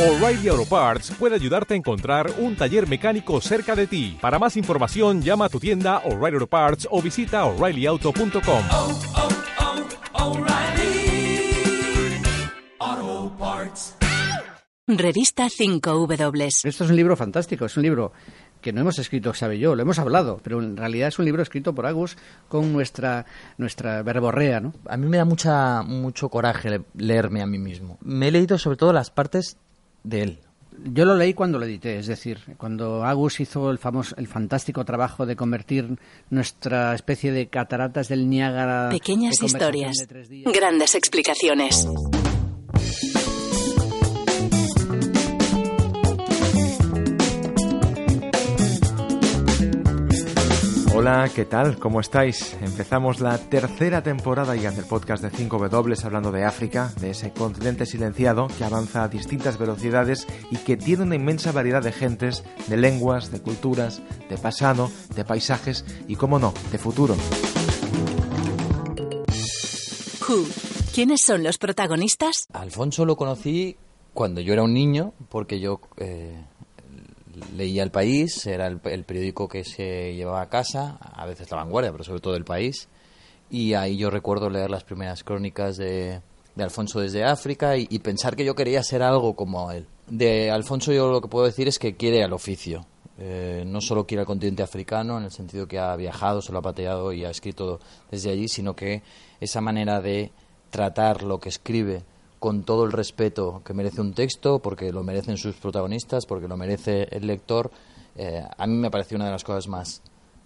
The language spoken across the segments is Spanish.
O'Reilly Auto Parts puede ayudarte a encontrar un taller mecánico cerca de ti. Para más información, llama a tu tienda O'Reilly Auto Parts o visita oreillyauto.com. oh, oh, Parts. Revista 5W. Esto es un libro fantástico, es un libro que no hemos escrito, sabe yo, lo hemos hablado, pero en realidad es un libro escrito por Agus con nuestra, nuestra verborrea, ¿no? A mí me da mucha, mucho coraje le- leerme a mí mismo. Me he leído sobre todo las partes de él. Yo lo leí cuando lo edité, es decir, cuando Agus hizo el famoso, el fantástico trabajo de convertir nuestra especie de cataratas del Niágara. Pequeñas de historias. de tres días. Grandes explicaciones. Hola, ¿qué tal? ¿Cómo estáis? Empezamos la tercera temporada ya del podcast de 5W hablando de África, de ese continente silenciado que avanza a distintas velocidades y que tiene una inmensa variedad de gentes, de lenguas, de culturas, de pasado, de paisajes y, como no, de futuro. Who. ¿Quiénes son los protagonistas? Alfonso lo conocí cuando yo era un niño, porque yo eh, leía El País, era el, el periódico que se llevaba a casa, a veces La Vanguardia, pero sobre todo El País, y ahí yo recuerdo leer las primeras crónicas de, de Alfonso desde África y, y pensar que yo quería ser algo como él. De Alfonso yo lo que puedo decir es que quiere al oficio. Eh, no solo quiere al continente africano, en el sentido que ha viajado, se lo ha pateado y ha escrito desde allí, sino que esa manera de tratar lo que escribe con todo el respeto que merece un texto, porque lo merecen sus protagonistas, porque lo merece el lector, eh, a mí me parece una de las cosas más,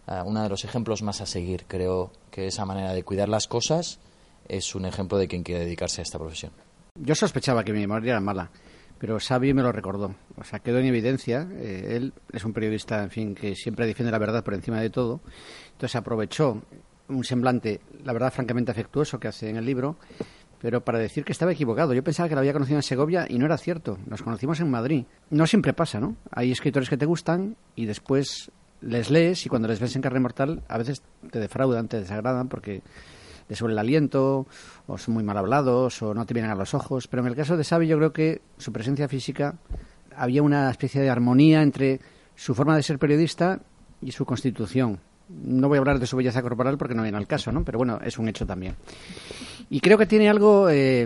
eh, uno de los ejemplos más a seguir. Creo que esa manera de cuidar las cosas es un ejemplo de quien quiere dedicarse a esta profesión. Yo sospechaba que mi memoria era mala, pero Xavi me lo recordó. O sea, quedó en evidencia. eh, él es un periodista, en fin, que siempre defiende la verdad por encima de todo. Entonces aprovechó un semblante, la verdad, francamente afectuoso que hace en el libro, pero para decir que estaba equivocado. Yo pensaba que lo había conocido en Segovia y no era cierto. Nos conocimos en Madrid. No siempre pasa, ¿no? Hay escritores que te gustan y después les lees y cuando les ves en carne mortal a veces te defraudan, te desagradan porque les suele el aliento, o son muy mal hablados, o no te vienen a los ojos. Pero en el caso de Xavi yo creo que su presencia física había una especie de armonía entre su forma de ser periodista y su constitución. No voy a hablar de su belleza corporal porque no viene al caso, ¿no? Pero bueno, es un hecho también. Y creo que tiene algo eh,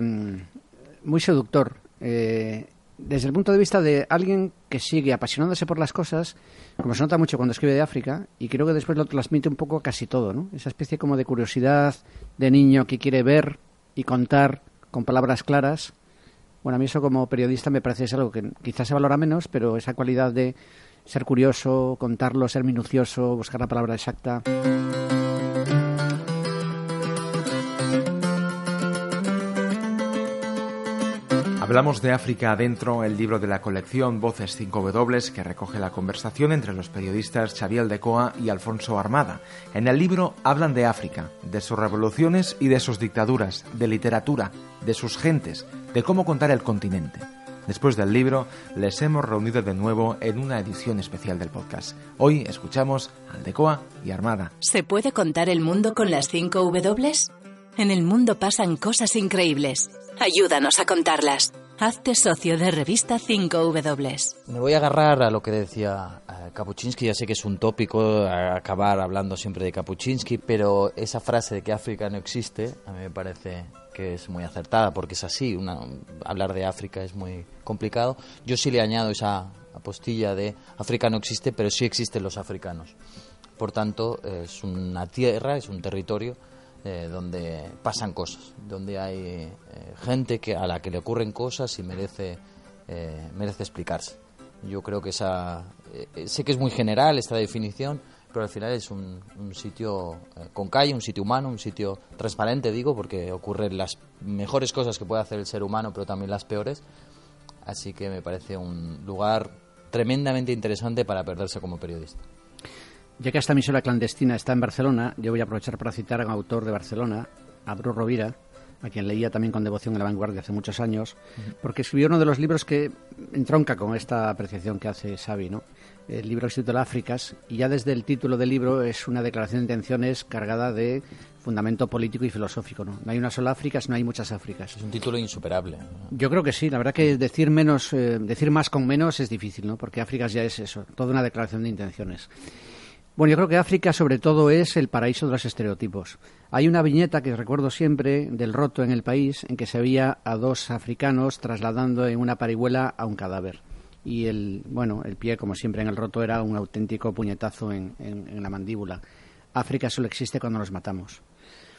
muy seductor. eh, desde el punto de vista de alguien que sigue apasionándose por las cosas, como se nota mucho cuando escribe de África, y creo que después lo transmite un poco a casi todo, ¿no? Esa especie como de curiosidad de niño que quiere ver y contar con palabras claras. Bueno, a mí eso como periodista me parece es algo que quizás se valora menos, pero esa cualidad de ser curioso, contarlo, ser minucioso, buscar la palabra exacta. Hablamos de África Adentro, el libro de la colección Voces 5W que recoge la conversación entre los periodistas Xavier Decoa y Alfonso Armada. En el libro hablan de África, de sus revoluciones y de sus dictaduras, de literatura, de sus gentes, de cómo contar el continente. Después del libro, les hemos reunido de nuevo en una edición especial del podcast. Hoy escuchamos al Decoa y Armada. ¿Se puede contar el mundo con las 5 W? En el mundo pasan cosas increíbles. Ayúdanos a contarlas. Hazte socio de revista 5W. Me voy a agarrar a lo que decía eh, Kapuscinski, ya sé que es un tópico eh, acabar hablando siempre de Kapuscinski, pero esa frase de que África no existe a mí me parece que es muy acertada porque es así, una- hablar de África es muy complicado. Yo sí le añado esa apostilla de África no existe, pero sí existen los africanos. Por tanto, es una tierra, es un territorio eh, donde pasan cosas, donde hay eh, gente que a la que le ocurren cosas y merece eh, merece explicarse. Yo creo que esa sé que es muy general esta definición, pero al final es un, un sitio con calle, un sitio humano, un sitio transparente, digo, porque ocurren las mejores cosas que puede hacer el ser humano, pero también las peores. Así que me parece un lugar tremendamente interesante para perderse como periodista. Ya que esta emisora clandestina está en Barcelona, yo voy a aprovechar para citar a un autor de Barcelona, a Rovira, a quien leía también con devoción en la vanguardia hace muchos años, porque escribió uno de los libros que entronca con esta apreciación que hace Xavi, ¿no? El libro se titula Áfricas y ya desde el título del libro es una declaración de intenciones cargada de fundamento político y filosófico, ¿no? No hay una sola África, no hay muchas Áfricas. Es un título insuperable. Yo creo que sí, la verdad que decir menos, eh, decir más con menos es difícil, ¿no? Porque Áfricas ya es eso, toda una declaración de intenciones. Bueno, yo creo que África sobre todo es el paraíso de los estereotipos. Hay una viñeta que recuerdo siempre del roto en el país en que se veía a dos africanos trasladando en una parihuela a un cadáver. Y el, bueno, el pie, como siempre en el roto, era un auténtico puñetazo en, en la mandíbula. África solo existe cuando nos matamos.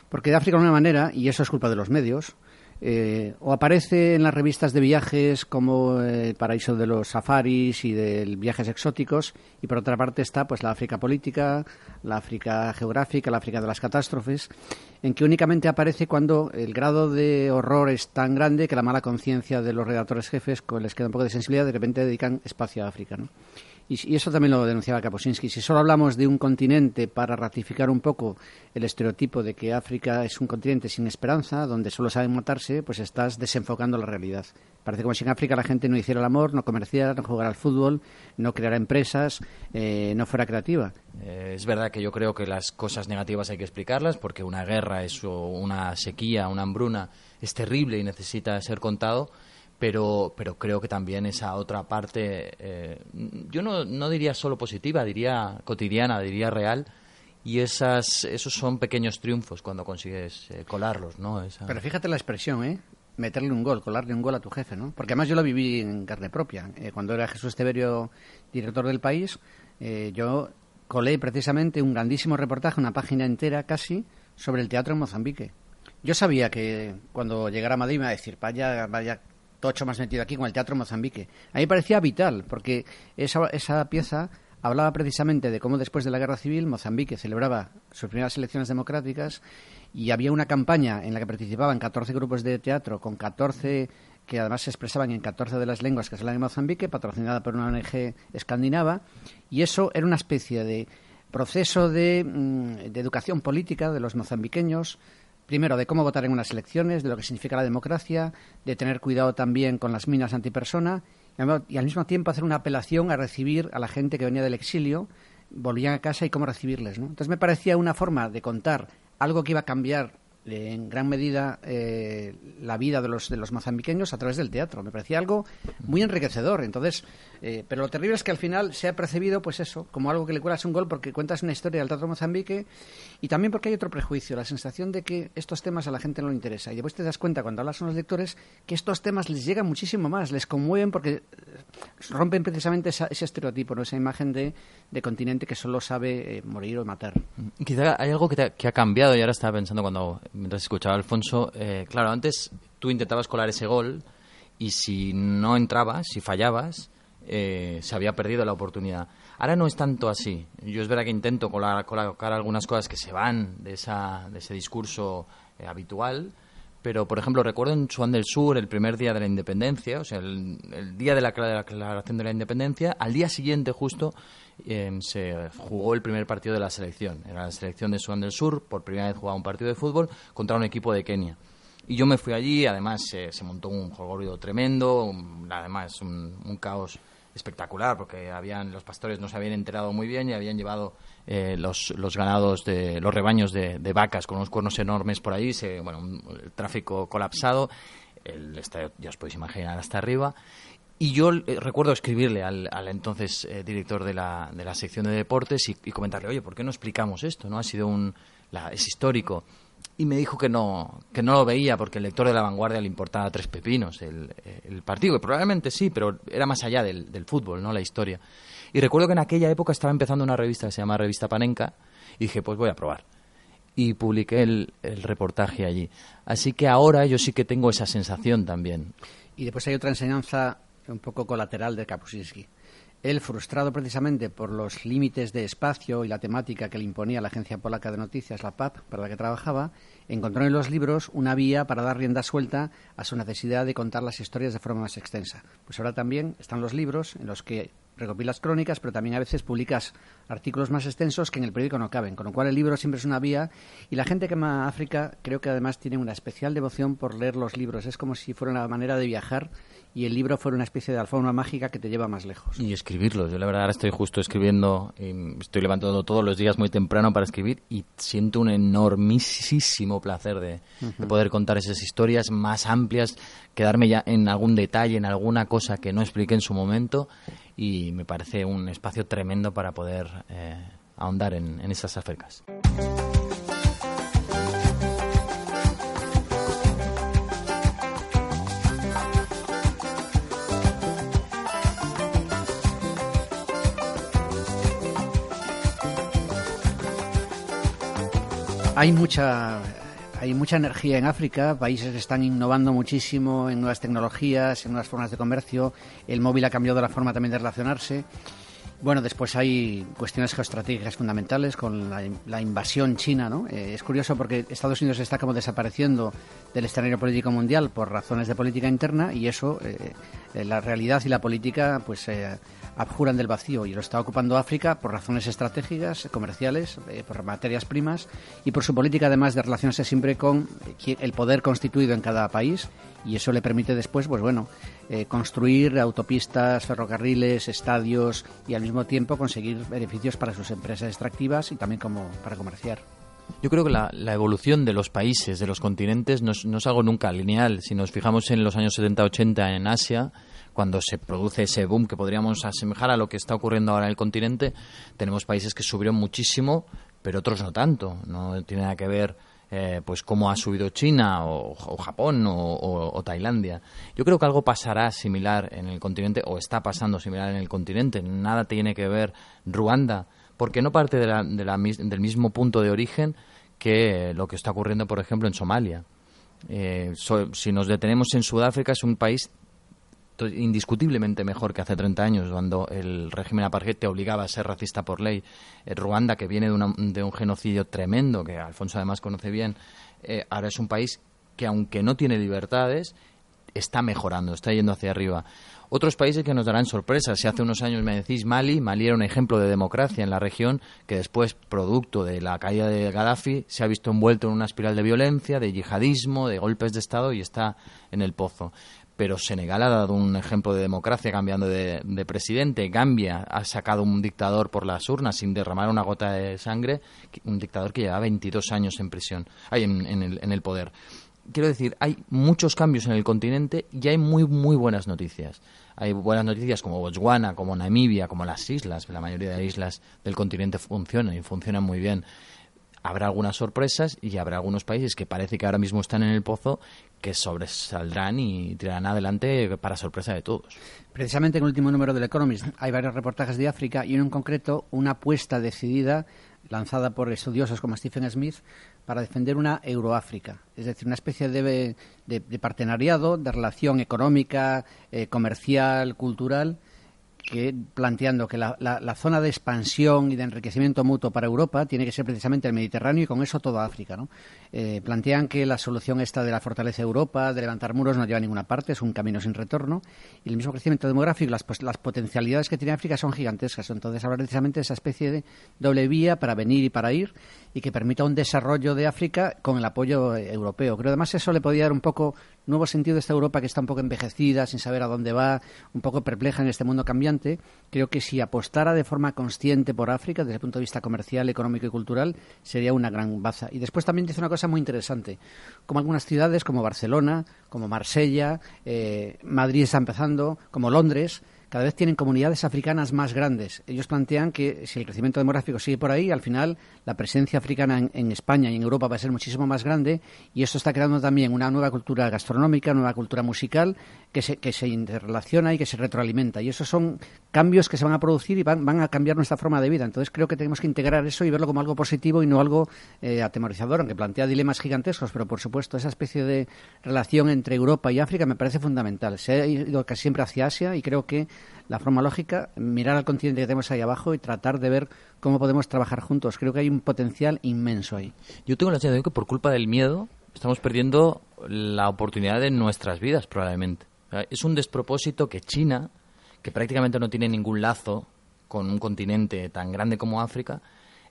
Porque de África, de una manera, y eso es culpa de los medios, eh, o aparece en las revistas de viajes como el paraíso de los safaris y de viajes exóticos y por otra parte está pues la África política, la África geográfica, la África de las catástrofes, en que únicamente aparece cuando el grado de horror es tan grande que la mala conciencia de los redactores jefes les queda un poco de sensibilidad de repente dedican espacio a África, ¿no? Y, eso también lo denunciaba Kaposinski. Si solo hablamos de un continente para ratificar un poco el estereotipo de que África es un continente sin esperanza, donde solo saben matarse, pues estás desenfocando la realidad. Parece como si en África la gente no hiciera el amor, no comerciara, no jugara al fútbol, no creara empresas, eh, no fuera creativa. Eh, es verdad que yo creo que las cosas negativas hay que explicarlas, porque una guerra, es, una sequía, una hambruna es terrible y necesita ser contado pero, pero creo que también esa otra parte, eh, yo no, no diría solo positiva, diría cotidiana, diría real, y esas, esos son pequeños triunfos cuando consigues eh, colarlos, ¿no? Pero fíjate la expresión, ¿eh? Meterle un gol, colarle un gol a tu jefe, ¿no? Porque además yo lo viví en carne propia. Eh, cuando era Jesús Teverio director del país, yo colé precisamente un grandísimo reportaje, una página entera casi, sobre el teatro en Mozambique. Yo sabía que cuando llegara a Madrid me iba a decir, vaya, vaya tocho más metido aquí con el Teatro Mozambique. A mí me parecía vital, porque esa, esa pieza hablaba precisamente de cómo después de la Guerra Civil Mozambique celebraba sus primeras elecciones democráticas y había una campaña en la que participaban 14 grupos de teatro con 14 que además se expresaban en 14 de las lenguas que se hablan en Mozambique, patrocinada por una ONG escandinava, y eso era una especie de proceso de, mm, de educación política de los mozambiqueños, primero, de cómo votar en unas elecciones, de lo que significa la democracia, de tener cuidado también con las minas antipersona y al mismo tiempo hacer una apelación a recibir a la gente que venía del exilio, volvían a casa y cómo recibirles. ¿no? Entonces me parecía una forma de contar algo que iba a cambiar en gran medida eh, la vida de los, de los mozambiqueños a través del teatro. Me parecía algo muy enriquecedor. Entonces, eh, pero lo terrible es que al final se ha percibido, pues eso, como algo que le cuelas un gol porque cuentas una historia del teatro Mozambique y también porque hay otro prejuicio, la sensación de que estos temas a la gente no le interesa. Y después te das cuenta cuando hablas con los lectores que estos temas les llegan muchísimo más, les conmueven porque eh, rompen precisamente ese estereotipo, ¿no? esa imagen de, de continente que solo sabe morir o matar. Quizá hay algo que, que ha cambiado y ahora estaba pensando cuando mientras escuchaba Alfonso, eh, claro, antes tú intentabas colar ese gol y si no entrabas, si fallabas, eh, se había perdido la oportunidad. Ahora no es tanto así. Yo es verdad que intento colar, colocar algunas cosas que se van de, esa, de ese discurso eh, habitual, pero por ejemplo recuerdo en Sudán del Sur el primer día de la independencia, o sea, el, día de la, de la, declaración de la independencia, al día siguiente justo Em, se jugó el primer partido de la selección. Era la selección de Sudán del Sur, por primera vez jugaba un partido de fútbol contra un equipo de Kenia. Y yo me fui allí, además se montó un jolgorio tremendo, además un, caos espectacular, porque habían los pastores no se habían enterado muy bien y habían llevado eh, los, los, ganados, de, los rebaños de, vacas con unos cuernos enormes por ahí, se, bueno, el tráfico colapsado, el estadio, ya os podéis imaginar, hasta arriba. Y yo eh, recuerdo escribirle al, al entonces eh, director de la, de la sección de deportes y, comentarle, oye, ¿por qué no explicamos esto? no Ha sido un... es histórico. Y me dijo que no, que no lo veía porque el lector de la vanguardia le importaba tres pepinos el, partido, probablemente sí, pero era más allá del, del, fútbol, ¿no? La historia. Y recuerdo que en aquella época estaba empezando una revista que se llama Revista Panenka y dije, pues voy a probar. Y publiqué el, el reportaje allí. Así que ahora yo sí que tengo esa sensación también. Y después hay otra enseñanza un poco colateral de Kapuscinski. Él, frustrado precisamente por los límites de espacio y la temática que le imponía la agencia polaca de noticias, la PAP, para la que trabajaba, encontró en los libros una vía para dar rienda suelta a su necesidad de contar las historias de forma más extensa. Pues ahora también están los libros en los que recopilas crónicas, pero también a veces publicas artículos más extensos que en el periódico no caben, con lo cual el libro siempre es una vía y la gente que ama África creo que además tiene una especial devoción por leer los libros. Es como si fuera una manera de viajar y el libro fuera una especie de alfombra mágica que te lleva más lejos. Y escribirlo. Yo la verdad ahora estoy justo escribiendo, estoy levantando todos los días muy temprano para escribir y siento un enormísimo placer de, de poder contar esas historias más amplias, quedarme ya en algún detalle, en alguna cosa que no expliqué en su momento y me parece un espacio tremendo para poder eh, ahondar en, en esas Áfricas. Hay mucha hay mucha energía en África, países están innovando muchísimo en nuevas tecnologías, en nuevas formas de comercio, el móvil ha cambiado la forma también de relacionarse. Bueno, después hay cuestiones geoestratégicas fundamentales con la, la invasión china, ¿no? Eh, es curioso porque Estados Unidos está como desapareciendo del escenario político mundial por razones de política interna y eso, eh, eh, la realidad y la política, pues eh, abjuran del vacío y lo está ocupando África por razones estratégicas, comerciales, eh, por materias primas y por su política además de relacionarse siempre con el poder constituido en cada país y eso le permite después, pues bueno, eh, construir autopistas, ferrocarriles, estadios y al mismo tiempo conseguir beneficios para sus empresas extractivas y también como para comerciar. Yo creo que la, la evolución de los países, de los continentes, no es, no es algo nunca lineal. Si nos fijamos en los años 70-80 en Asia, cuando se produce ese boom que podríamos asemejar a lo que está ocurriendo ahora en el continente, tenemos países que subieron muchísimo, pero otros no tanto. No tiene nada que ver eh, pues cómo ha subido China o, Japón o Tailandia. Yo creo que algo pasará similar en el continente o está pasando similar en el continente. Nada tiene que ver Ruanda, porque no parte del mismo punto de origen que lo que está ocurriendo, por ejemplo, en Somalia. Eh, si nos detenemos en Sudáfrica, es un país indiscutiblemente mejor que hace 30 años, cuando el régimen apartheid te obligaba a ser racista por ley. Eh, Ruanda, que viene de, de un genocidio tremendo, que Alfonso además conoce bien, eh, ahora es un país que, aunque no tiene libertades, está mejorando, está yendo hacia arriba. Otros países que nos darán sorpresas. Si hace unos años me decís Mali, Mali era un ejemplo de democracia en la región que después, producto de la caída de Gaddafi, se ha visto envuelto en una espiral de violencia, de yihadismo, de golpes de Estado y está en el pozo. Pero Senegal ha dado un ejemplo de democracia cambiando de, de presidente. Gambia ha sacado un dictador por las urnas sin derramar una gota de sangre, un dictador que lleva 22 años en prisión, ay, en el, en el poder quiero decir, hay muchos cambios en el continente y hay muy, muy buenas noticias. Hay buenas noticias como Botswana, como Namibia, como las islas. La mayoría de islas del continente funcionan y funcionan muy bien. Habrá algunas sorpresas y habrá algunos países que parece que ahora mismo están en el pozo que sobresaldrán y tirarán adelante para sorpresa de todos. Precisamente en el último número del Economist hay varios reportajes de África y en concreto una apuesta decidida lanzada por estudiosos como Stephen Smith para defender una Euroáfrica, es decir, una especie de, de, partenariado, de relación económica, eh, comercial, cultural, que planteando que la, la, la, zona de expansión y de enriquecimiento mutuo para Europa tiene que ser precisamente el Mediterráneo y con eso toda África. ¿no? Eh, plantean que la solución esta de la fortaleza de Europa, de levantar muros, no lleva a ninguna parte, es un camino sin retorno. Y el mismo crecimiento demográfico, las, pues, las potencialidades que tiene África son gigantescas. Entonces, hablar precisamente de esa especie de doble vía para venir y para ir y que permita un desarrollo de África con el apoyo europeo. Creo además eso le podría dar un poco nuevo sentido a esta Europa que está un poco envejecida, sin saber a dónde va, un poco perpleja en este mundo cambiante. Creo que si apostara de forma consciente por África, desde el punto de vista comercial, económico y cultural, sería una gran baza. Y después también dice una cosa muy interesante, como algunas ciudades como Barcelona, como Marsella, eh, Madrid está empezando, como Londres, cada vez tienen comunidades africanas más grandes. Ellos plantean que si el crecimiento demográfico sigue por ahí, al final la presencia africana en, en, España y en Europa va a ser muchísimo más grande y esto está creando también una nueva cultura gastronómica, nueva cultura musical que se, que se interrelaciona y que se retroalimenta. Y esos son cambios que se van a producir y van, van a cambiar nuestra forma de vida. Entonces creo que tenemos que integrar eso y verlo como algo positivo y no algo eh, atemorizador, aunque plantea dilemas gigantescos, pero por supuesto esa especie de relación entre Europa y África me parece fundamental. Se ha ido casi siempre hacia Asia y creo que la forma lógica, mirar al continente que tenemos ahí abajo y tratar de ver cómo podemos trabajar juntos. Creo que hay un potencial inmenso ahí. Yo tengo la sensación de que por culpa del miedo estamos perdiendo la oportunidad de nuestras vidas, probablemente. Es un despropósito que China, que prácticamente no tiene ningún lazo con un continente tan grande como África,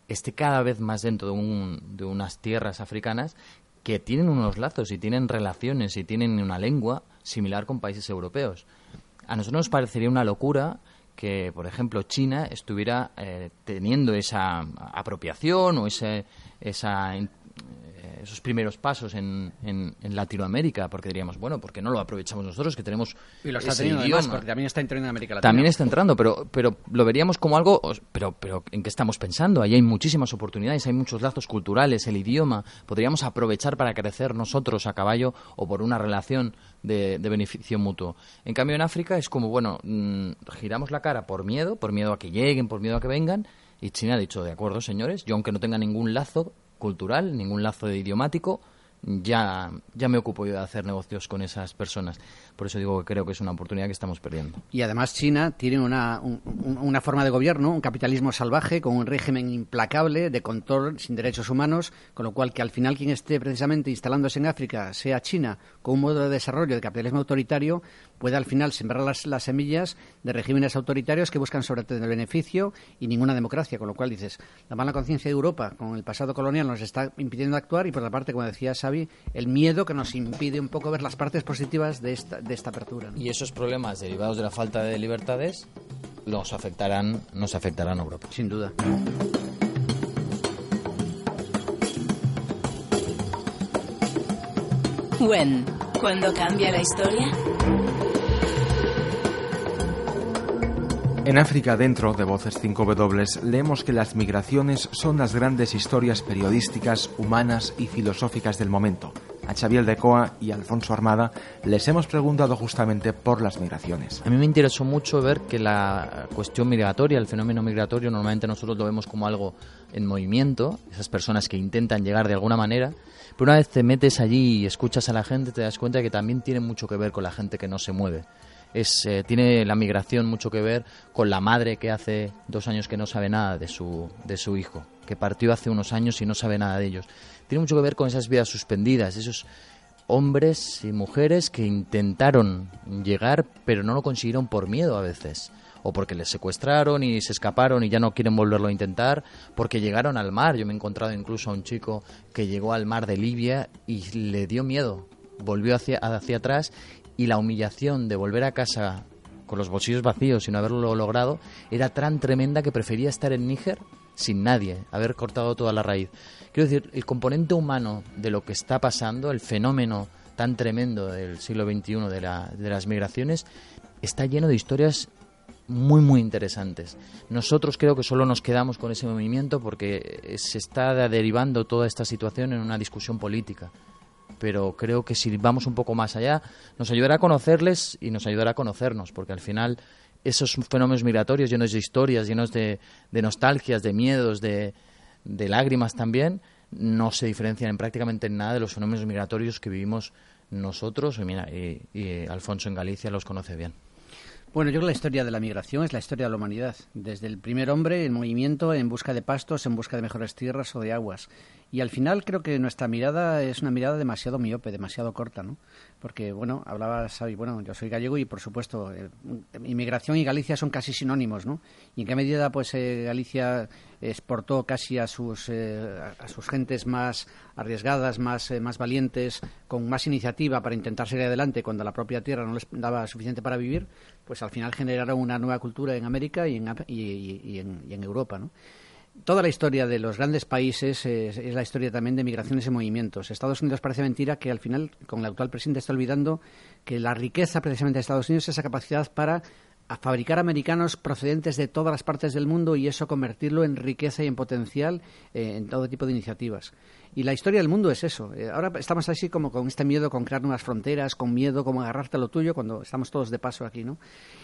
esté cada vez más dentro de, un, de unas tierras africanas que tienen unos lazos y tienen relaciones y tienen una lengua similar con países europeos. A nosotros nos parecería una locura que, por ejemplo, China estuviera eh, teniendo esa apropiación o ese, esa eh, esos primeros pasos en, en, Latinoamérica, porque diríamos, bueno, ¿por qué no lo aprovechamos nosotros que tenemos y lo está ese teniendo idioma? además, porque también está entrando en América Latina. También está entrando, pero, pero lo veríamos como algo, pero, pero ¿en qué estamos pensando? Ahí hay muchísimas oportunidades, hay muchos lazos culturales, el idioma, podríamos aprovechar para crecer nosotros a caballo o por una relación de, de beneficio mutuo. En cambio, en África es como, bueno, mm, giramos la cara por miedo, por miedo a que lleguen, por miedo a que vengan, y China ha dicho, de acuerdo, señores, yo aunque no tenga ningún lazo cultural, ningún lazo idiomático, ya, ya me ocupo yo de hacer negocios con esas personas. Por eso digo que creo que es una oportunidad que estamos perdiendo. Y además China tiene una, un- un- una forma de gobierno, un capitalismo salvaje, con un régimen implacable de control sin derechos humanos, con lo cual que al final quien esté precisamente instalándose en África sea China, con un modo de desarrollo de capitalismo autoritario, puede al final sembrar las, las semillas de regímenes autoritarios que buscan sobre todo el beneficio y ninguna democracia. Con lo cual dices, la mala conciencia de Europa con el pasado colonial nos está impidiendo actuar y por la parte, como decía Xavi, el miedo que nos impide un poco ver las partes positivas de esta, de esta apertura. ¿no? Y esos problemas derivados de la falta de libertades nos afectarán, nos afectarán a Europa. Sin duda. When, cuando cambia la historia. En África Dentro de Voces 5W leemos que las migraciones son las grandes historias periodísticas, humanas y filosóficas del momento. A Xavier Decoa y Alfonso Armada les hemos preguntado justamente por las migraciones. A mí me interesó mucho ver que la cuestión migratoria, el fenómeno migratorio, normalmente nosotros lo vemos como algo en movimiento, esas personas que intentan llegar de alguna manera, pero una vez te metes allí y escuchas a la gente, te das cuenta que también tiene mucho que ver con la gente que no se mueve. Es, eh, tiene la migración mucho que ver con la madre que hace dos años que no sabe nada de su, de su hijo, que partió hace unos años y no sabe nada de ellos. Tiene mucho que ver con esas vidas suspendidas, esos hombres y mujeres que intentaron llegar pero no lo consiguieron por miedo a veces. O porque les secuestraron y se escaparon y ya no quieren volverlo a intentar porque llegaron al mar. Yo me he encontrado incluso a un chico que llegó al mar de Libia y le dio miedo. Volvió hacia, hacia atrás y la humillación de volver a casa con los bolsillos vacíos y no haberlo logrado era tan tremenda que prefería estar en Níger sin nadie, haber cortado toda la raíz. Quiero decir, el componente humano de lo que está pasando, el fenómeno tan tremendo del siglo XXI de, la- de las migraciones, está lleno de historias muy, muy interesantes. Nosotros creo que solo nos quedamos con ese movimiento porque se está derivando toda esta situación en una discusión política. Pero creo que si vamos un poco más allá, nos ayudará a conocerles y nos ayudará a conocernos, porque al final esos fenómenos migratorios llenos de historias, llenos de, de nostalgias, de miedos, de, de lágrimas también, no se diferencian en prácticamente en nada de los fenómenos migratorios que vivimos nosotros, y, mira, y, y Alfonso en Galicia los conoce bien. Bueno, yo creo que la historia de la migración es la historia de la humanidad. Desde el primer hombre en movimiento, en busca de pastos, en busca de mejores tierras o de aguas. Y al final creo que nuestra mirada es una mirada demasiado miope, demasiado corta, ¿no? Porque, bueno, hablaba Xavi, bueno, yo soy gallego y, por supuesto, inmigración y Galicia son casi sinónimos, ¿no? Y en qué medida, pues, eh, Galicia exportó casi a sus, eh, a sus gentes más arriesgadas, más, eh, más valientes, con más iniciativa para intentar salir adelante cuando la propia tierra no les daba suficiente para vivir, pues al final generaron una nueva cultura en América y en, y en Europa, ¿no? Toda la historia de los grandes países es, la historia también de migraciones y movimientos. Estados Unidos parece mentira que al final, con el actual presidente, está olvidando que la riqueza precisamente de Estados Unidos es esa capacidad para fabricar americanos procedentes de todas las partes del mundo y eso convertirlo en riqueza y en potencial eh, en todo tipo de iniciativas. Y la historia del mundo es eso. Eh, ahora estamos así como con este miedo con crear nuevas fronteras, con miedo como agarrarte a lo tuyo cuando estamos todos de paso aquí, ¿no?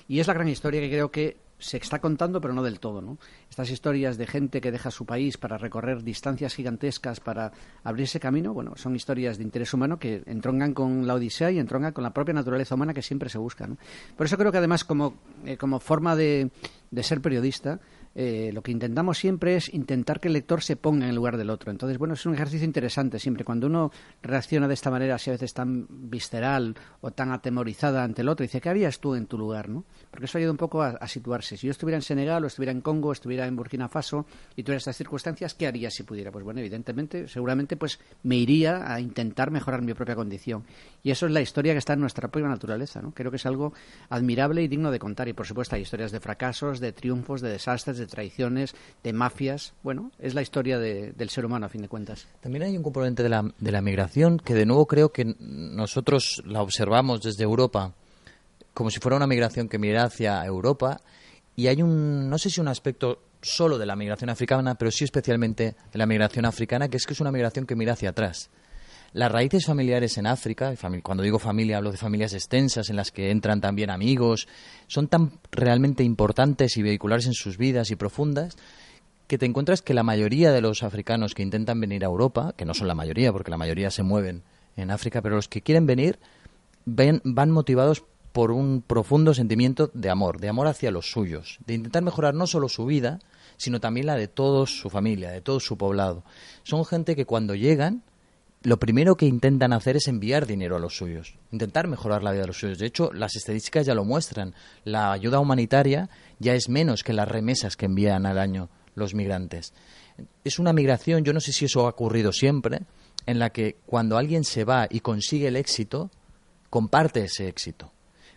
Y es la gran historia que creo que se está contando, pero no del todo, ¿no? Estas historias de gente que deja su país para recorrer distancias gigantescas para abrirse camino, bueno, son historias de interés humano que entroncan con la odisea y entroncan con la propia naturaleza humana que siempre se busca, ¿no? Por eso creo que además como, eh, como forma de, de ser periodista, eh, lo que intentamos siempre es intentar que el lector se ponga en el lugar del otro. Entonces, bueno, es un ejercicio interesante siempre. Cuando uno reacciona de esta manera, así a veces tan visceral o tan atemorizada ante el otro, dice, ¿qué harías tú en tu lugar? ¿no? Porque eso ayuda un poco a, situarse. Si yo estuviera en Senegal o estuviera en Congo, o estuviera en Burkina Faso y tuviera estas circunstancias, ¿qué haría si pudiera? Pues bueno, evidentemente, seguramente, pues me iría a intentar mejorar mi propia condición. Y eso es la historia que está en nuestra propia naturaleza. ¿no? Creo que es algo admirable y digno de contar. Y por supuesto hay historias de fracasos, de triunfos, de desastres, de traiciones, de mafias. Bueno, es la historia del ser humano a fin de cuentas. También hay un componente de la, de la migración que de nuevo creo que nosotros la observamos desde Europa como si fuera una migración que mira hacia Europa y hay un, no sé si un aspecto solo de la migración africana, pero sí especialmente de la migración africana, que es que es una migración que mira hacia atrás. Las raíces familiares en África, cuando digo familia hablo de familias extensas en las que entran también amigos, son tan realmente importantes y vehiculares en sus vidas y profundas que te encuentras que la mayoría de los africanos que intentan venir a Europa, que no son la mayoría porque la mayoría se mueven en África, pero los que quieren venir van motivados por un profundo sentimiento de amor, de amor hacia los suyos, de intentar mejorar no solo su vida, sino también la de toda su familia, de todo su poblado. Son gente que cuando llegan lo primero que intentan hacer es enviar dinero a los suyos, intentar mejorar la vida de los suyos. De hecho, las estadísticas ya lo muestran. La ayuda humanitaria ya es menos que las remesas que envían al año los migrantes. Es una migración, yo no sé si eso ha ocurrido siempre, en la que cuando alguien se va y consigue el éxito, comparte ese éxito.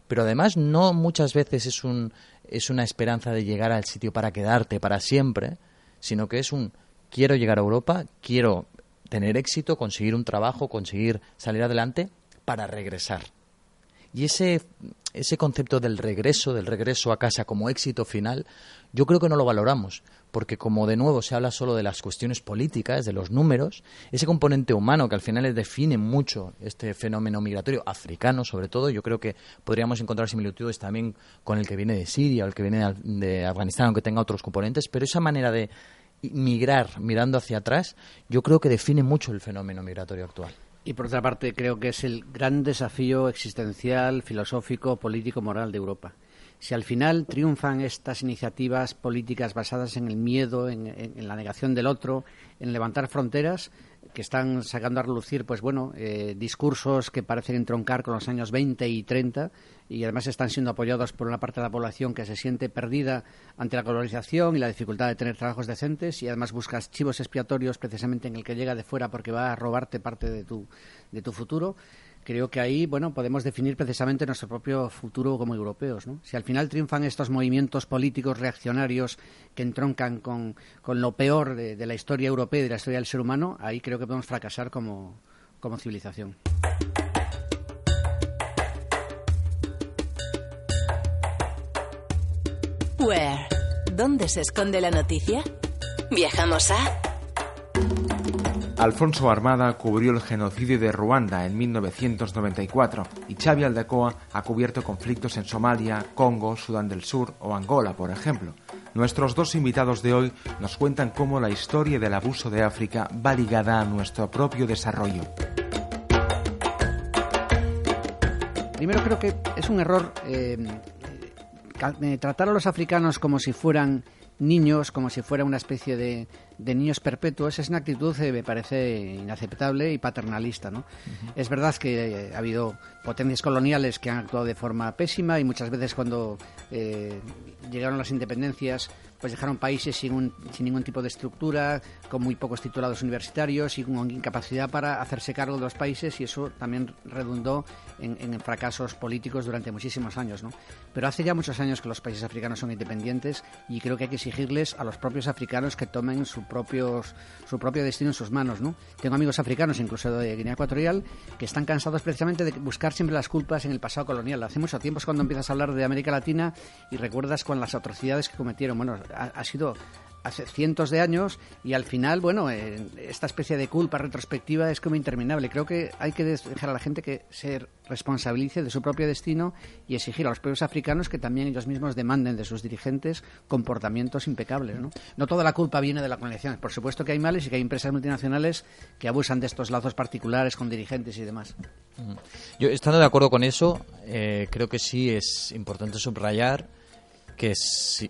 Pero además no muchas veces es, un, es una esperanza de llegar al sitio para quedarte para siempre, sino que es un quiero llegar a Europa, quiero tener éxito, conseguir un trabajo, conseguir salir adelante para regresar. Y ese, ese concepto del regreso, del regreso a casa como éxito final, yo creo que no lo valoramos, porque como de nuevo se habla solo de las cuestiones políticas, de los números, ese componente humano que al final define mucho este fenómeno migratorio africano, sobre todo, yo creo que podríamos encontrar similitudes también con el que viene de Siria o el que viene de Afganistán, aunque tenga otros componentes, pero esa manera de migrar mirando hacia atrás, yo creo que define mucho el fenómeno migratorio actual. Y por otra parte, creo que es el gran desafío existencial, filosófico, político, moral de Europa. Si al final triunfan estas iniciativas políticas basadas en el miedo, en, en la negación del otro, en levantar fronteras, que están sacando a relucir, pues bueno, eh, discursos que parecen entroncar con los años 20 y 30 y además están siendo apoyados por una parte de la población que se siente perdida ante la globalización y la dificultad de tener trabajos decentes y además buscas chivos expiatorios precisamente en el que llega de fuera porque va a robarte parte de tu, de tu futuro creo que ahí bueno podemos definir precisamente nuestro propio futuro como europeos. ¿no? Si al final triunfan estos movimientos políticos reaccionarios que entroncan con, lo peor de, la historia europea y de la historia del ser humano, ahí creo que podemos fracasar como, como civilización. Where? ¿Dónde se esconde la noticia? Viajamos a Alfonso Armada cubrió el genocidio de Ruanda en 1994 y Xavi Aldecoa ha cubierto conflictos en Somalia, Congo, Sudán del Sur o Angola, por ejemplo. Nuestros dos invitados de hoy nos cuentan cómo la historia del abuso de África va ligada a nuestro propio desarrollo. Primero creo que es un error eh, eh, tratar a los africanos como si fueran niños, como si fuera una especie de, de niños perpetuos es una actitud que me parece inaceptable y paternalista. ¿no? Es verdad que ha habido potencias coloniales que han actuado de forma pésima y muchas veces cuando eh, llegaron las independencias pues dejaron países sin, sin ningún tipo de estructura, con muy pocos titulados universitarios y con incapacidad para hacerse cargo de los países y eso también redundó en, fracasos políticos durante muchísimos años. ¿no? Pero hace ya muchos años que los países africanos son independientes y creo que hay que exigirles a los propios africanos que tomen su, propios, su propio destino en sus manos. ¿no? Tengo amigos africanos, incluso de Guinea Ecuatorial, que están cansados precisamente de buscar siempre las culpas en el pasado colonial. Hace mucho tiempo es cuando empiezas a hablar de América Latina y recuerdas con las atrocidades que cometieron. Bueno, ha, sido hace cientos de años y al final, bueno, esta especie de culpa retrospectiva es como interminable. Creo que hay que dejar a la gente que se responsabilice de su propio destino y exigir a los pueblos africanos que también ellos mismos demanden de sus dirigentes comportamientos impecables. No, no toda la culpa viene de la colonización. Por supuesto que hay males y que hay empresas multinacionales que abusan de estos lazos particulares con dirigentes y demás. Yo, estando de acuerdo con eso, eh, creo que sí es importante subrayar que si-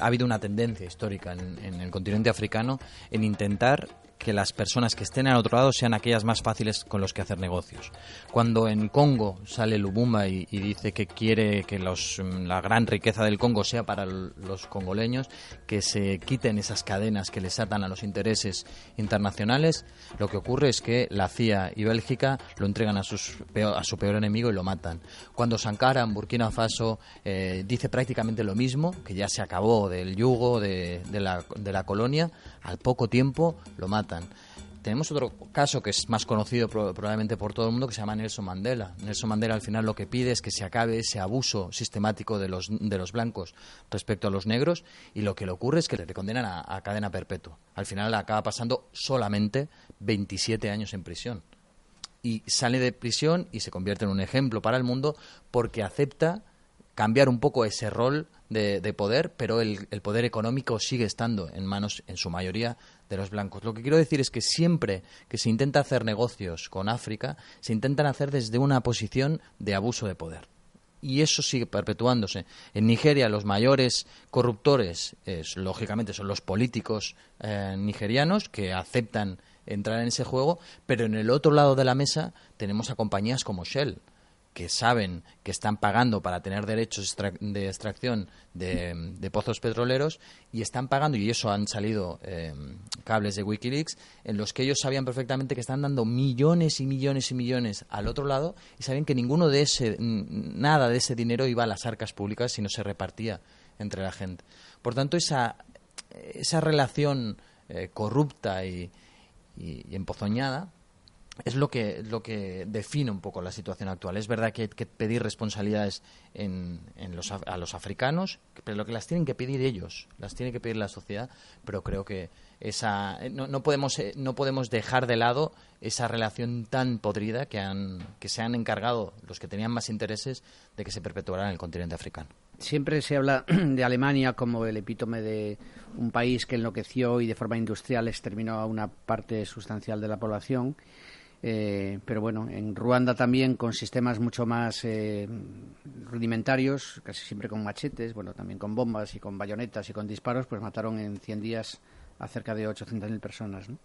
ha habido una tendencia histórica en, el continente africano en intentar que las personas que estén al otro lado sean aquellas más fáciles con los que hacer negocios. Cuando en Congo sale Lubumba y, y dice que quiere que los, la gran riqueza del Congo sea para los congoleños, que se quiten esas cadenas que les atan a los intereses internacionales, lo que ocurre es que la CIA y Bélgica lo entregan a, sus peo- a su peor enemigo y lo matan. Cuando Sankara en Burkina Faso eh, dice prácticamente lo mismo, que ya se acabó del yugo de la, de la colonia, al poco tiempo lo matan. Tenemos otro caso que es más conocido pro- probablemente por todo el mundo que se llama Nelson Mandela. Nelson Mandela al final lo que pide es que se acabe ese abuso sistemático de los, de los blancos respecto a los negros y lo que le ocurre es que le condenan a, cadena perpetua. Al final acaba pasando solamente 27 años en prisión y sale de prisión y se convierte en un ejemplo para el mundo porque acepta cambiar un poco ese rol de, de poder, pero el, el poder económico sigue estando en manos, en su mayoría, de los blancos. Lo que quiero decir es que siempre que se intenta hacer negocios con África, se intentan hacer desde una posición de abuso de poder. Y eso sigue perpetuándose. En Nigeria los mayores corruptores, es, lógicamente, son los políticos eh, nigerianos que aceptan entrar en ese juego, pero en el otro lado de la mesa tenemos a compañías como Shell, que saben que están pagando para tener derechos de extracción de, pozos petroleros y están pagando, y eso han salido eh, cables de Wikileaks, en los que ellos sabían perfectamente que están dando millones y millones y millones al otro lado y sabían que ninguno de ese, nada de ese dinero iba a las arcas públicas, sino se repartía entre la gente. Por tanto, esa, esa relación eh, corrupta y empozoñada es lo que lo que define un poco la situación actual. Es verdad que hay que pedir responsabilidades en, los, a los africanos, pero lo que las tienen que pedir ellos, las tiene que pedir la sociedad, pero creo que esa eh, no, no podemos eh, no podemos dejar de lado esa relación tan podrida que han que se han encargado los que tenían más intereses de que se perpetuara en el continente africano. Siempre se habla de Alemania como el epítome de un país que enloqueció y de forma industrial exterminó a una parte sustancial de la población. Eh, pero bueno, en Ruanda también con sistemas mucho más eh, rudimentarios, casi siempre con machetes, bueno, también con bombas y con bayonetas y con disparos, pues mataron en 100 días a cerca de 800.000 personas. ¿no?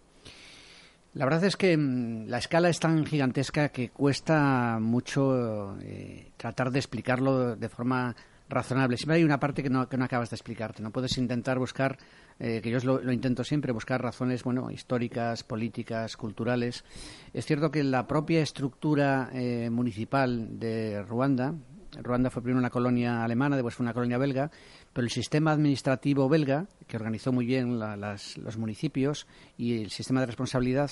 La verdad es que mm, la escala es tan gigantesca que cuesta mucho eh, tratar de explicarlo de forma razonable. Siempre hay una parte que no, que no acabas de explicarte. No puedes intentar buscar, eh, que yo lo, intento siempre, buscar razones bueno, históricas, políticas, culturales. Es cierto que la propia estructura eh, municipal de Ruanda, Ruanda fue primero una colonia alemana, después fue una colonia belga, pero el sistema administrativo belga, que organizó muy bien la- las- los municipios y el sistema de responsabilidad,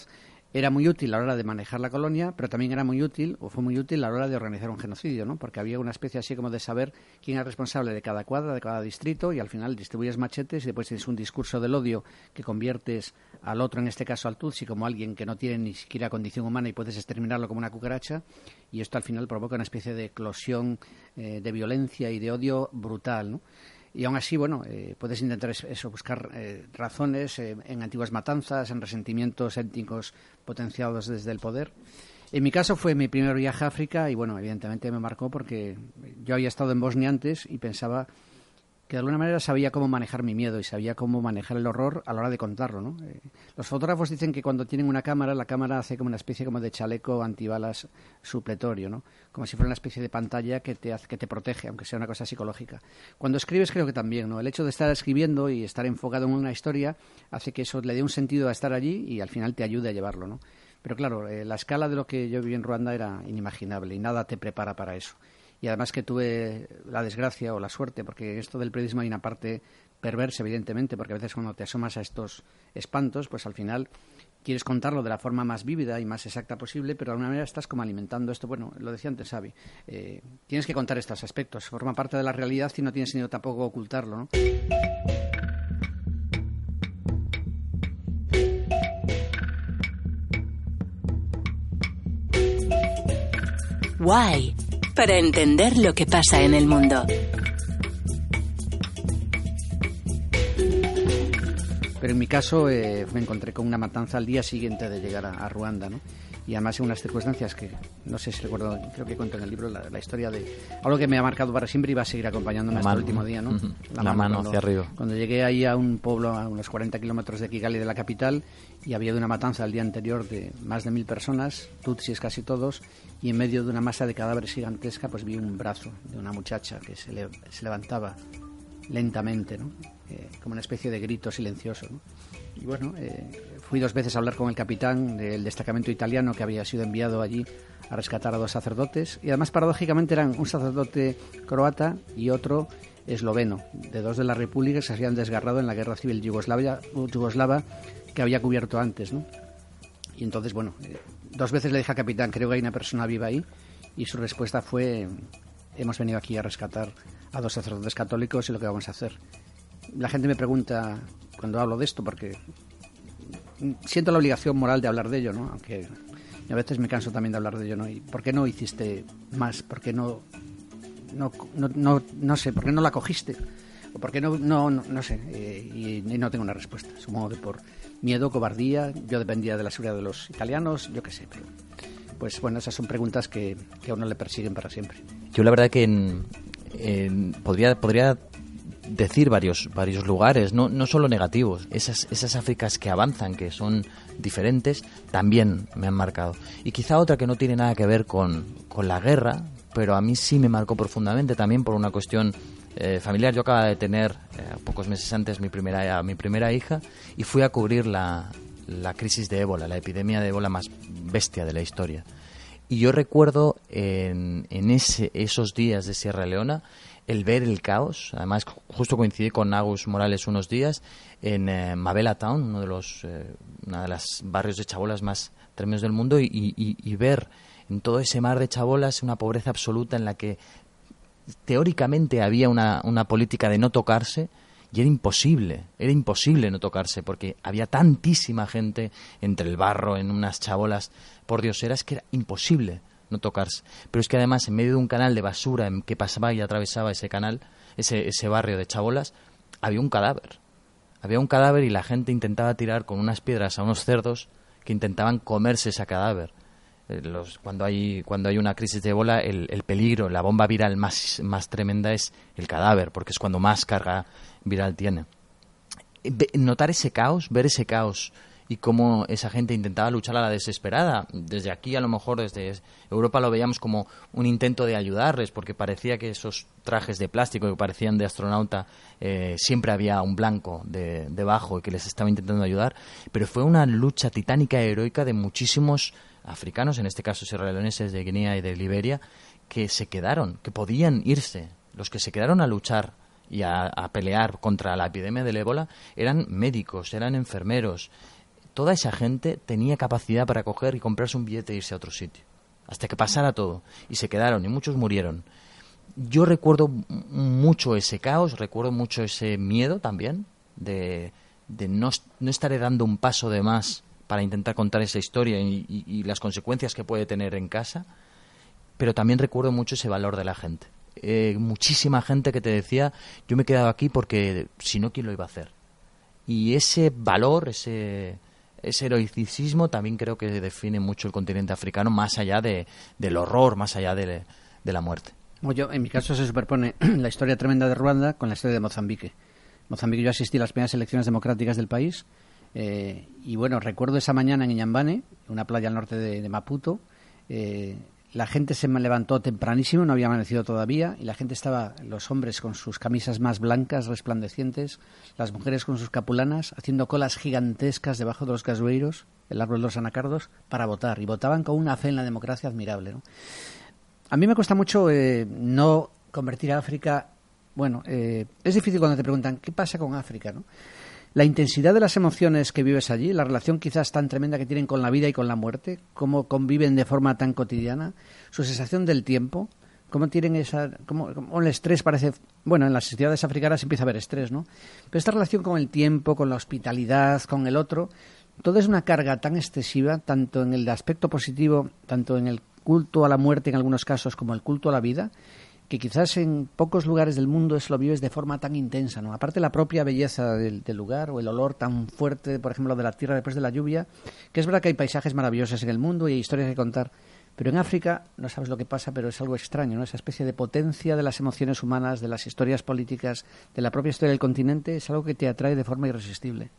era muy útil a la hora de manejar la colonia, pero también era muy útil, o fue muy útil a la hora de organizar un genocidio, ¿no? Porque había una especie así como de saber quién era responsable de cada cuadra, de cada distrito, y al final distribuyes machetes y después tienes un discurso del odio que conviertes al otro, en este caso al Tutsi, como alguien que no tiene ni siquiera condición humana y puedes exterminarlo como una cucaracha, y esto al final provoca una especie de eclosión eh, de violencia y de odio brutal, ¿no? Y aún así, bueno, eh, puedes intentar es- eso, buscar eh, razones eh, en antiguas matanzas, en resentimientos étnicos potenciados desde el poder. En mi caso fue mi primer viaje a África y, bueno, evidentemente me marcó porque yo había estado en Bosnia antes y pensaba que de alguna manera sabía cómo manejar mi miedo y sabía cómo manejar el horror a la hora de contarlo, ¿no? Eh, los fotógrafos dicen que cuando tienen una cámara, la cámara hace como una especie como de chaleco antibalas supletorio, ¿no? Como si fuera una especie de pantalla que te hace, que te protege, aunque sea una cosa psicológica. Cuando escribes creo que también, ¿no? El hecho de estar escribiendo y estar enfocado en una historia hace que eso le dé un sentido a estar allí y al final te ayude a llevarlo, ¿no? Pero claro, eh, la escala de lo que yo viví en Ruanda era inimaginable y nada te prepara para eso y además que tuve la desgracia o la suerte, porque esto del periodismo hay una parte perversa, evidentemente, porque a veces cuando te asomas a estos espantos, pues al final quieres contarlo de la forma más vívida y más exacta posible, pero de alguna manera estás como alimentando esto. Bueno, lo decía antes Xavi, eh, tienes que contar estos aspectos, forma parte de la realidad y no tienes sentido tampoco ocultarlo, ¿no? Why? Para entender lo que pasa en el mundo. Pero en mi caso eh, me encontré con una matanza al día siguiente de llegar a, a Ruanda, ¿no? Y además en unas circunstancias que no sé si recuerdo, creo que cuento en el libro la, historia de algo que me ha marcado para siempre y va a seguir acompañándome hasta el último día, ¿no? La, mano, hacia arriba. Cuando llegué ahí a un pueblo a unos 40 kilómetros de Kigali, de la capital, y había de una matanza el día anterior de más de mil personas, tutsis casi todos, y en medio de una masa de cadáveres gigantesca, pues vi un brazo de una muchacha que se, se levantaba lentamente, ¿no? Eh, como una especie de grito silencioso. ¿no? Y bueno, eh, fui dos veces a hablar con el capitán del destacamento italiano que había sido enviado allí a rescatar a dos sacerdotes. Y además, paradójicamente, eran un sacerdote croata y otro esloveno, de dos de las repúblicas que se habían desgarrado en la guerra civil yugoslava que había cubierto antes. ¿no? Y entonces, bueno, eh, dos veces le dije al capitán, creo que hay una persona viva ahí. Y su respuesta fue, hemos venido aquí a rescatar a dos sacerdotes católicos y lo que vamos a hacer. La gente me pregunta cuando hablo de esto, porque siento la obligación moral de hablar de ello, ¿no? Aunque a veces me canso también de hablar de ello, ¿no? ¿Y por qué no hiciste más? ¿Por qué no, no, no, no, sé, por qué no la cogiste? ¿O por qué no, no, no, sé? Eh, y, no tengo una respuesta. Supongo que por miedo, cobardía, yo dependía de la seguridad de los italianos, yo qué sé, pero pues bueno, esas son preguntas que, que a uno le persiguen para siempre. Yo la verdad que podría, podría decir varios, varios lugares, no, no solo negativos. Esas, esas Áfricas que avanzan, que son diferentes, también me han marcado. Y quizá otra que no tiene nada que ver con, con la guerra, pero a mí sí me marcó profundamente también por una cuestión eh, familiar. Yo acababa de tener, eh, pocos meses antes, mi primera, mi primera hija y fui a cubrir la, la crisis de ébola, la epidemia de ébola más bestia de la historia. Y yo recuerdo en, en ese, esos días de Sierra Leona el ver el caos. Además, justo coincidí con Agus Morales unos días en eh, Mabela Town, uno de los eh, de los barrios de chabolas más tremendos del mundo, y, ver en todo ese mar de chabolas una pobreza absoluta en la que teóricamente había una, una política de no tocarse. Y era imposible, era imposible no tocarse, porque había tantísima gente entre el barro, en unas chabolas por dioseras, que era imposible no tocarse. Pero es que además, en medio de un canal de basura en que pasaba y atravesaba ese canal, ese, ese barrio de chabolas, había un cadáver. Había un cadáver y la gente intentaba tirar con unas piedras a unos cerdos que intentaban comerse ese cadáver. Eh, cuando, hay, cuando hay una crisis de bola, el, el, peligro, la bomba viral más, más tremenda es el cadáver, porque es cuando más carga viral tiene. Notar ese caos, ver ese caos y cómo esa gente intentaba luchar a la desesperada. Desde aquí, a lo mejor desde Europa lo veíamos como un intento de ayudarles, porque parecía que esos trajes de plástico que parecían de astronauta eh, siempre había un blanco de, debajo y que les estaba intentando ayudar. Pero fue una lucha titánica y heroica de muchísimos africanos, en este caso sierraleoneses de Guinea y de Liberia, que se quedaron, que podían irse. Los que se quedaron a luchar y a, pelear contra la epidemia del ébola eran médicos, eran enfermeros, toda esa gente tenía capacidad para coger y comprarse un billete e irse a otro sitio. Hasta que pasara todo. Y se quedaron y muchos murieron. Yo recuerdo mucho ese caos, recuerdo mucho ese miedo también de, no, no estaré dando un paso de más para intentar contar esa historia y, las consecuencias que puede tener en casa. Pero también recuerdo mucho ese valor de la gente. Eh, muchísima gente que te decía, yo me he quedado aquí porque si no, ¿quién lo iba a hacer? Y ese valor, ese, ese heroicismo también creo que define mucho el continente africano, más allá de, del horror, más allá de, la muerte. Yo, en mi caso se superpone la historia tremenda de Ruanda con la historia de Mozambique. Mozambique yo asistí a las primeras elecciones democráticas del país eh, y bueno, recuerdo esa mañana en Iñambane, una playa al norte de, Maputo, eh, la gente se levantó tempranísimo, no había amanecido todavía, y la gente estaba, los hombres con sus camisas más blancas, resplandecientes, las mujeres con sus capulanas, haciendo colas gigantescas debajo de los casueiros, el árbol de los anacardos, para votar. Y votaban con una fe en la democracia admirable. A mí me cuesta mucho eh, no convertir a África. Bueno, eh, es difícil cuando te preguntan qué pasa con África, ¿no? La intensidad de las emociones que vives allí, la relación quizás tan tremenda que tienen con la vida y con la muerte, cómo conviven de forma tan cotidiana, su sensación del tiempo, cómo tienen esa, cómo, el estrés parece, bueno, en las sociedades africanas empieza a haber estrés, ¿no? Pero esta relación con el tiempo, con la hospitalidad, con el otro, todo es una carga tan excesiva, tanto en el aspecto positivo, tanto en el culto a la muerte en algunos casos como el culto a la vida, que quizás en pocos lugares del mundo eso lo vives de forma tan intensa, ¿no? Aparte la propia belleza del, lugar o el olor tan fuerte, por ejemplo, de la tierra después de la lluvia, que es verdad que hay paisajes maravillosos en el mundo y hay historias que contar, pero en África no sabes lo que pasa, pero es algo extraño, ¿no? Esa especie de potencia de las emociones humanas, de las historias políticas, de la propia historia del continente, es algo que te atrae de forma irresistible.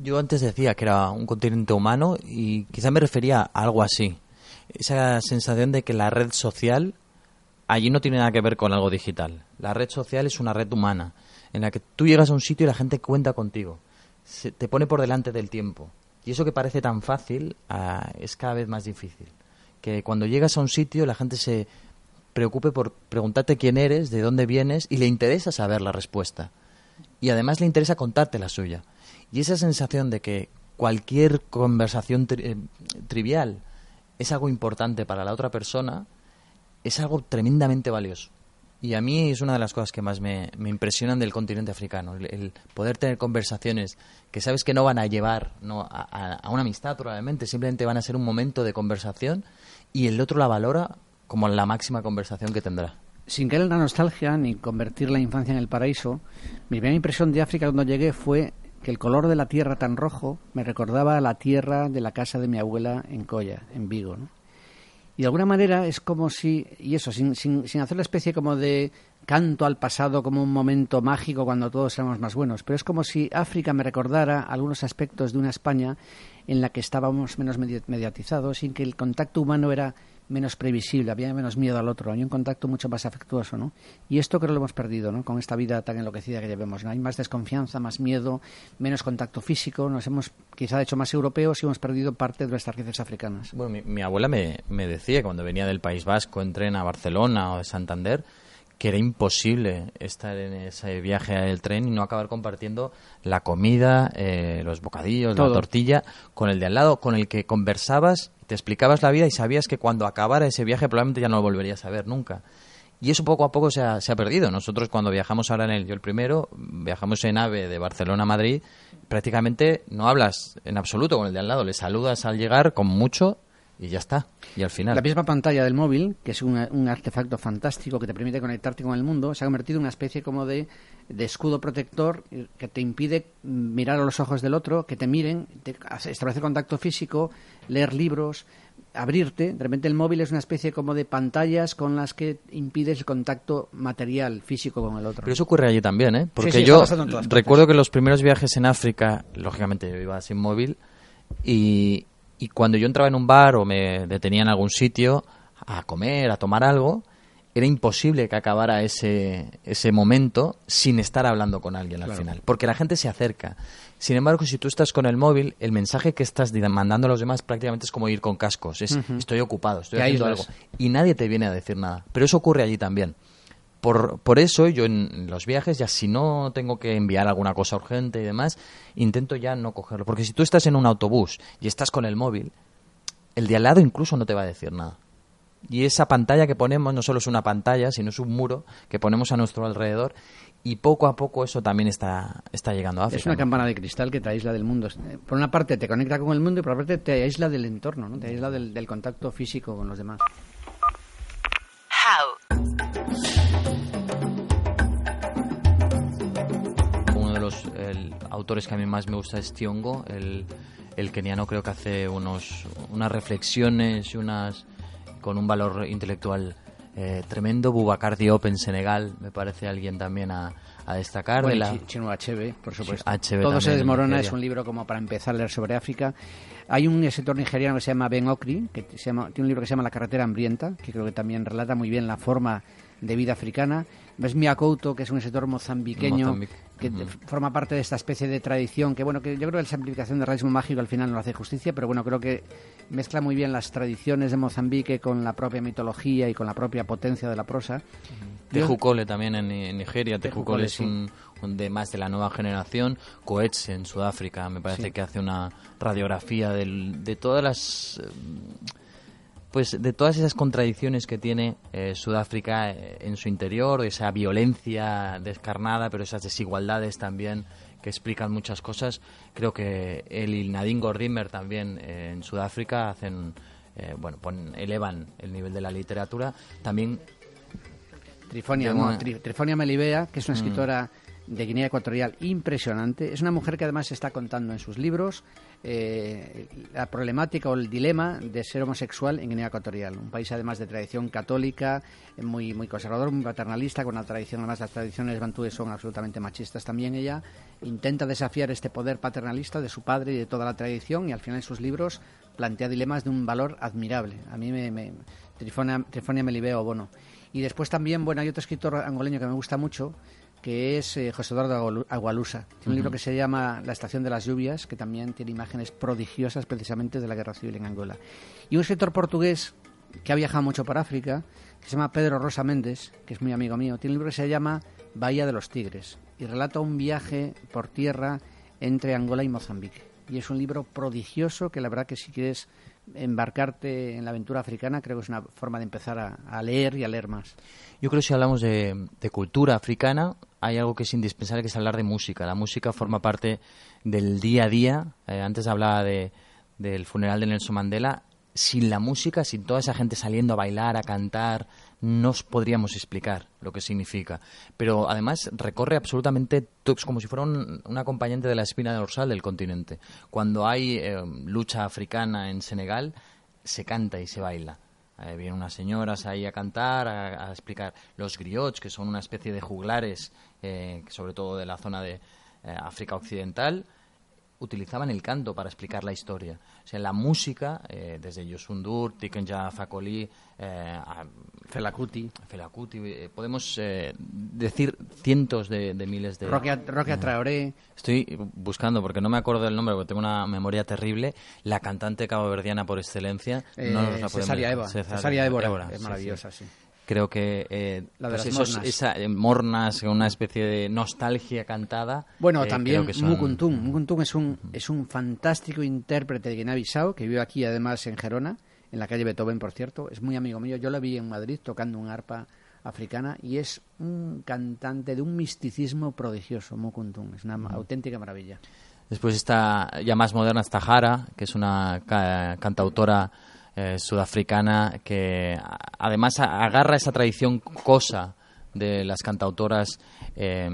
Yo antes decía que era un continente humano y quizá me refería a algo así. Esa sensación de que la red social allí no tiene nada que ver con algo digital. La red social es una red humana, en la que tú llegas a un sitio y la gente cuenta contigo. Se te pone por delante del tiempo. Y eso que parece tan fácil uh, es cada vez más difícil. Que cuando llegas a un sitio la gente se preocupe por preguntarte quién eres, de dónde vienes y le interesa saber la respuesta. Y además le interesa contarte la suya. Y esa sensación de que cualquier conversación eh, trivial es algo importante para la otra persona, es algo tremendamente valioso. Y a mí es una de las cosas que más me, me impresionan del continente africano, el, poder tener conversaciones que sabes que no van a llevar no, a, a, una amistad probablemente, simplemente van a ser un momento de conversación y el otro la valora como la máxima conversación que tendrá. Sin caer en la nostalgia ni convertir la infancia en el paraíso, mi primera impresión de África cuando llegué fue que el color de la tierra tan rojo me recordaba a la tierra de la casa de mi abuela en Coya, en Vigo. Y de alguna manera es como si, y eso, sin, sin, sin hacer la especie como de canto al pasado como un momento mágico cuando todos éramos más buenos, pero es como si África me recordara algunos aspectos de una España en la que estábamos menos mediatizados, sin que el contacto humano era menos previsible, había menos miedo al otro, hay un contacto mucho más afectuoso, ¿no? Y esto creo que lo hemos perdido, ¿no? Con esta vida tan enloquecida que llevamos, ¿no? Hay más desconfianza, más miedo, menos contacto físico, nos hemos quizá hecho más europeos y hemos perdido parte de nuestras raíces africanas. Bueno, mi, mi abuela me, me decía cuando venía del País Vasco en tren a Barcelona o de Santander, que era imposible estar en ese viaje del tren y no acabar compartiendo la comida, eh, los bocadillos, Todo. la tortilla con el de al lado, con el que conversabas, te explicabas la vida y sabías que cuando acabara ese viaje probablemente ya no lo volverías a ver nunca. Y eso poco a poco se ha, se ha perdido. Nosotros cuando viajamos ahora en el, yo el primero, viajamos en AVE de Barcelona a Madrid, prácticamente no hablas en absoluto con el de al lado, le saludas al llegar con mucho y ya está. Y al final. La misma pantalla del móvil, que es un, un, artefacto fantástico que te permite conectarte con el mundo, se ha convertido en una especie como de, de, escudo protector que te impide mirar a los ojos del otro, que te miren, te establecer contacto físico, leer libros, abrirte. De repente el móvil es una especie como de pantallas con las que impides el contacto material, físico con el otro. Pero eso ocurre allí también, ¿eh? Porque sí, sí, yo recuerdo que los primeros viajes en África, lógicamente yo iba sin móvil y, y cuando yo entraba en un bar o me detenía en algún sitio a comer, a tomar algo, era imposible que acabara ese, ese momento sin estar hablando con alguien al final, porque la gente se acerca. Sin embargo, si tú estás con el móvil, el mensaje que estás mandando a los demás prácticamente es como ir con cascos, es uh -huh. estoy ocupado, estoy haciendo algo, y nadie te viene a decir nada. Pero eso ocurre allí también. Por, por, eso yo en los viajes, ya si no tengo que enviar alguna cosa urgente y demás, intento ya no cogerlo. Porque si tú estás en un autobús y estás con el móvil, el de al lado incluso no te va a decir nada. Y esa pantalla que ponemos no solo es una pantalla, sino es un muro que ponemos a nuestro alrededor y poco a poco eso también está, está llegando a África. Es una ¿no? campana de cristal que te aísla del mundo. Por una parte te conecta con el mundo y por otra parte te aísla del entorno, ¿no? te aísla del, del contacto físico con los demás. How. los el, autores que a mí más me gusta es Tiongo, el, el keniano creo que hace unos, unas reflexiones y unas con un valor intelectual eh, tremendo. Bubacar Diop en Senegal me parece alguien también a, a destacar. Bueno, de la... Chino HB, por supuesto. HB Todo se desmorona es un libro como para empezar a leer sobre África. Hay un escritor nigeriano que se llama Ben Okri, que se llama, tiene un libro que se llama La carretera hambrienta, que creo que también relata muy bien la forma de vida africana. Ves Miakouto, que es un escritor mozambiqueño Mozambique. que uh -huh. forma parte de esta especie de tradición, que bueno, que yo creo que la simplificación del realismo mágico al final no hace justicia, pero bueno, creo que mezcla muy bien las tradiciones de Mozambique con la propia mitología y con la propia potencia de la prosa. Uh -huh. También en, en Nigeria, Tejukole es un, un, de más de la nueva generación, Coetze en Sudáfrica, me parece sí. que hace una radiografía del, de todas las... Eh, pues de todas esas contradicciones que tiene eh, Sudáfrica eh, en su interior, esa violencia descarnada, pero esas desigualdades también que explican muchas cosas, creo que él y Nadine Gordimer también eh, en Sudáfrica hacen, bueno, pon, elevan el nivel de la literatura. También Trifonia, Melibea, que es Mm. una escritora de Guinea Ecuatorial impresionante. Es una mujer que además está contando en sus libros eh, la problemática o el dilema de ser homosexual en Guinea Ecuatorial, un país además de tradición católica, muy, muy conservador, muy paternalista, con una tradición, además las tradiciones bantúes son absolutamente machistas también. Ella intenta desafiar este poder paternalista de su padre y de toda la tradición y al final en sus libros plantea dilemas de un valor admirable. A mí me, me Trifonia, Trifonia Melibeo Bono. Y después también, bueno, hay otro escritor angoleño que me gusta mucho, que es eh, José Eduardo Agualu- Agualusa. Tiene un libro que se llama La estación de las lluvias, que también tiene imágenes prodigiosas precisamente de la guerra civil en Angola. Y un escritor portugués que ha viajado mucho por África, que se llama Pedro Rosa Méndez, que es muy amigo mío, tiene un libro que se llama Bahía de los Tigres y relata un viaje por tierra entre Angola y Mozambique. Y es un libro prodigioso que la verdad que si quieres embarcarte en la aventura africana, creo que es una forma de empezar a, leer y a leer más. Yo creo que si hablamos de, de cultura africana, hay algo que es indispensable, que es hablar de música. La música forma parte del día a día. Eh, antes hablaba de, del funeral de Nelson Mandela. Sin la música, sin toda esa gente saliendo a bailar, a cantar, no os podríamos explicar lo que significa. Pero además recorre absolutamente, como si fuera un, acompañante de la espina dorsal del continente. Cuando hay eh, lucha africana en Senegal, se canta y se baila. Eh, vienen unas señoras ahí a cantar, a, a explicar los griots, que son una especie de juglares, eh, sobre todo de la zona de eh, África Occidental, utilizaban el canto para explicar la historia. O sea, la música, eh, desde Yosundur, Tikenja Fakoli, eh, a Fela Kuti. Fela Kuti, eh, podemos eh, decir cientos de, de miles de... Roque, Traoré. Estoy buscando, porque no me acuerdo del nombre, porque tengo una memoria terrible, la cantante caboverdiana por excelencia. eh, no nos la podemos- Cesaria Eva. Cesaria- Cesaria Évora. Évora, es sí, maravillosa, sí. sí. Creo que eh, La de pues las esos- mornas. esa eh, mornas, una especie de nostalgia cantada. Bueno, eh, también son- Mukuntum. Mukuntum es un, es un fantástico intérprete de Guinea-Bissau que vive aquí además en Gerona, en la calle Beethoven, por cierto. Es muy amigo mío. Yo lo vi en Madrid tocando un arpa africana y es un cantante de un misticismo prodigioso, Mukuntum. Es una auténtica maravilla. Después está ya más moderna está Jara, que es una ca- cantautora eh, sudafricana que además agarra esa tradición cosa de las cantautoras eh,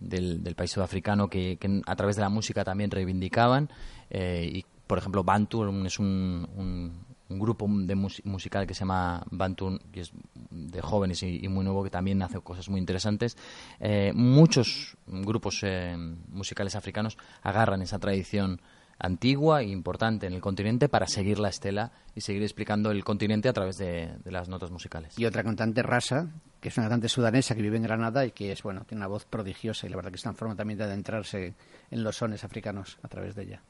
del, del país sudafricano que, que a través de la música también reivindicaban eh, y por ejemplo Bantu es un, un- un grupo de mus- musical que se llama Bantu que es de jóvenes y, muy nuevo que también hace cosas muy interesantes. Eh, muchos grupos eh, musicales africanos agarran esa tradición antigua e importante en el continente para seguir la estela y seguir explicando el continente a través de, de las notas musicales. Y otra cantante, Rasa, que es una cantante sudanesa que vive en Granada y que es, bueno, tiene una voz prodigiosa y la verdad que es una forma también de adentrarse en los sones africanos a través de ella.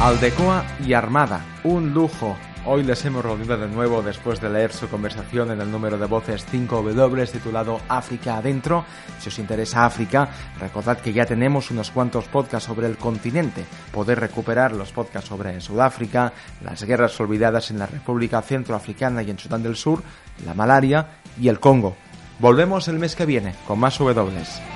Aldecoa y Armada, un lujo. Hoy les hemos reunido de nuevo después de leer su conversación en el número de voces 5W titulado África Adentro. Si os interesa África, recordad que ya tenemos unos cuantos podcasts sobre el continente. Podéis recuperar los podcasts sobre Sudáfrica, las guerras olvidadas en la República Centroafricana y en Sudán del Sur, la malaria y el Congo. Volvemos el mes que viene con más W.